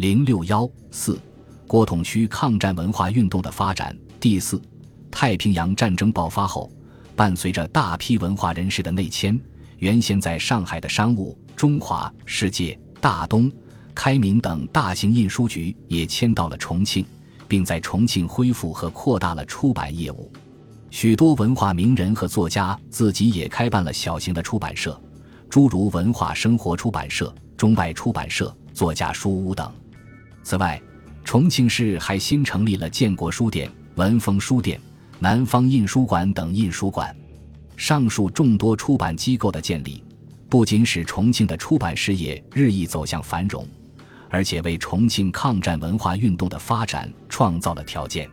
零六幺四，国统区抗战文化运动的发展。第四，太平洋战争爆发后，伴随着大批文化人士的内迁，原先在上海的商务、中华、世界、大东、开明等大型印书局也迁到了重庆，并在重庆恢复和扩大了出版业务。许多文化名人和作家自己也开办了小型的出版社，诸如文化生活出版社、中外出版社、作家书屋等。此外，重庆市还新成立了建国书店、文峰书店、南方印书馆等印书馆。上述众多出版机构的建立，不仅使重庆的出版事业日益走向繁荣，而且为重庆抗战文化运动的发展创造了条件。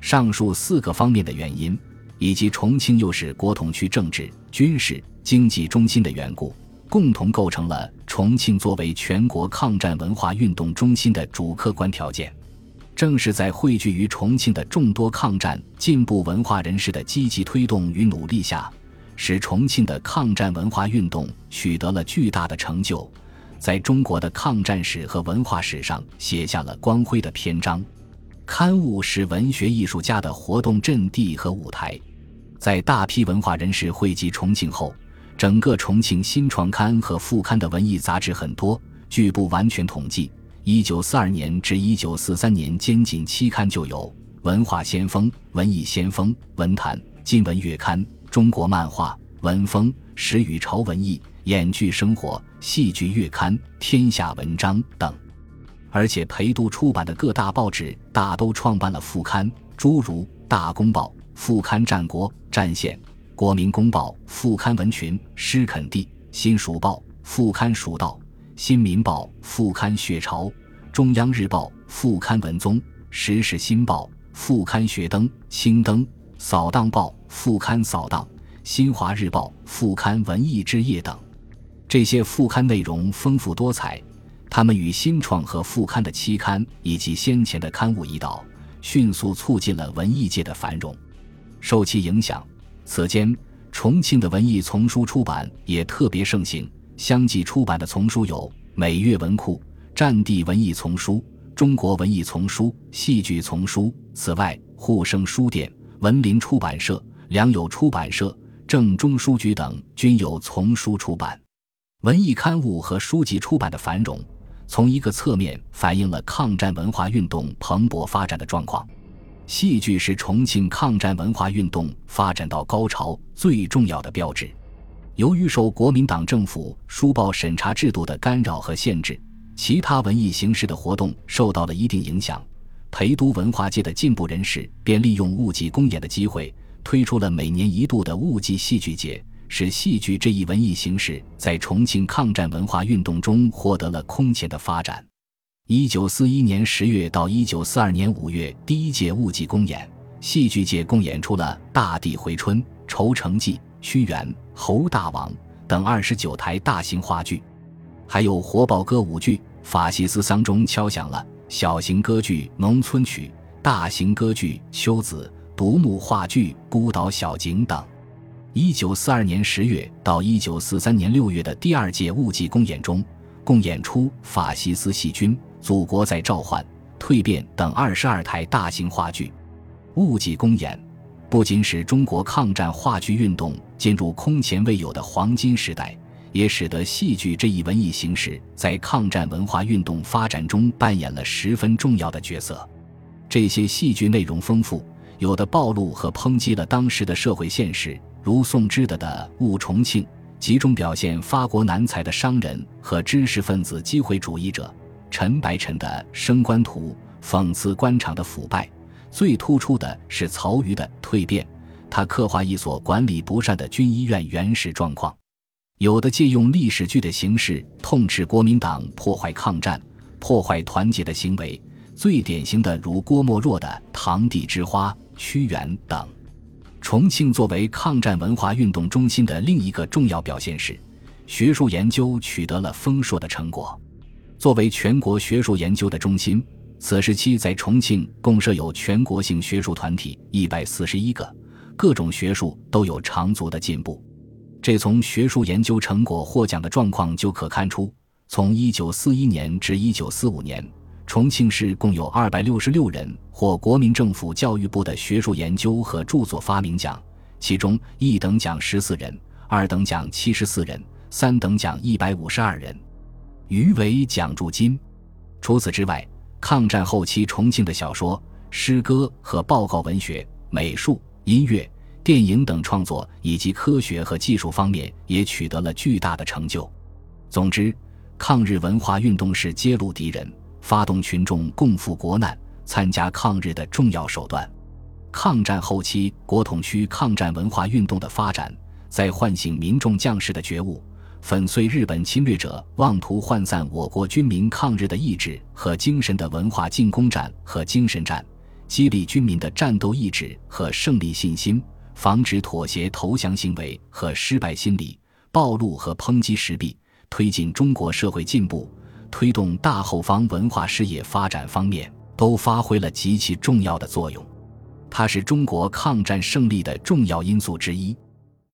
上述四个方面的原因，以及重庆又是国统区政治、军事、经济中心的缘故。共同构成了重庆作为全国抗战文化运动中心的主客观条件。正是在汇聚于重庆的众多抗战进步文化人士的积极推动与努力下，使重庆的抗战文化运动取得了巨大的成就，在中国的抗战史和文化史上写下了光辉的篇章。刊物是文学艺术家的活动阵地和舞台，在大批文化人士汇集重庆后。整个重庆新创刊和副刊的文艺杂志很多，据不完全统计，一九四二年至一九四三年间仅期刊就有《文化先锋》《文艺先锋》《文坛》《金文月刊》《中国漫画》《文风》《时雨潮文艺》《演剧生活》《戏剧月刊》《天下文章》等。而且陪都出版的各大报纸大都创办了副刊，诸如《大公报》副刊《战国》《战线》。国民公报副刊文群、诗垦地，新蜀报副刊蜀道，新民报副刊血潮，中央日报副刊文宗，时事新报副刊学灯、青灯，扫荡报副刊扫荡，新华日报副刊文艺之夜等。这些副刊内容丰富多彩，他们与新创和副刊的期刊以及先前的刊物一道，迅速促进了文艺界的繁荣。受其影响。此间，重庆的文艺丛书出版也特别盛行。相继出版的丛书有《美月文库》《战地文艺丛书》《中国文艺丛书》《戏剧丛书》。此外，沪生书店、文林出版社、良友出版社、正中书局等均有丛书出版。文艺刊物和书籍出版的繁荣，从一个侧面反映了抗战文化运动蓬勃发展的状况。戏剧是重庆抗战文化运动发展到高潮最重要的标志。由于受国民党政府书报审查制度的干扰和限制，其他文艺形式的活动受到了一定影响。陪都文化界的进步人士便利用雾季公演的机会，推出了每年一度的雾季戏剧节，使戏剧这一文艺形式在重庆抗战文化运动中获得了空前的发展。一九四一年十月到一九四二年五月，第一届雾季公演，戏剧界共演出了《大地回春》《愁城记》《屈原》《侯大王》等二十九台大型话剧，还有活报歌舞剧《法西斯丧钟敲响了》小型歌剧《农村曲》大型歌剧《秋子》独幕话剧《孤岛小景》等。一九四二年十月到一九四三年六月的第二届雾季公演中，共演出《法西斯细菌》。祖国在召唤、蜕变等二十二台大型话剧，雾季公演不仅使中国抗战话剧运动进入空前未有的黄金时代，也使得戏剧这一文艺形式在抗战文化运动发展中扮演了十分重要的角色。这些戏剧内容丰富，有的暴露和抨击了当时的社会现实，如宋之德的《雾重庆》，集中表现发国难财的商人和知识分子机会主义者。陈白尘的《升官图》讽刺官场的腐败，最突出的是曹禺的《蜕变》，他刻画一所管理不善的军医院原始状况；有的借用历史剧的形式，痛斥国民党破坏抗战、破坏团结的行为，最典型的如郭沫若的《堂弟之花》《屈原》等。重庆作为抗战文化运动中心的另一个重要表现是，学术研究取得了丰硕的成果。作为全国学术研究的中心，此时期在重庆共设有全国性学术团体一百四十一个，各种学术都有长足的进步。这从学术研究成果获奖的状况就可看出。从一九四一年至一九四五年，重庆市共有二百六十六人获国民政府教育部的学术研究和著作发明奖，其中一等奖十四人，二等奖七十四人，三等奖一百五十二人，余为奖助金。除此之外，抗战后期重庆的小说、诗歌和报告文学、美术、音乐、电影等创作，以及科学和技术方面也取得了巨大的成就。总之，抗日文化运动是揭露敌人。发动群众共赴国难、参加抗日的重要手段。抗战后期，国统区抗战文化运动的发展，在唤醒民众将士的觉悟，粉碎日本侵略者妄图涣散我国军民抗日的意志和精神的文化进攻战和精神战，激励军民的战斗意志和胜利信心，防止妥协投降行为和失败心理暴露和抨击时弊，推进中国社会进步。推动大后方文化事业发展方面都发挥了极其重要的作用，它是中国抗战胜利的重要因素之一。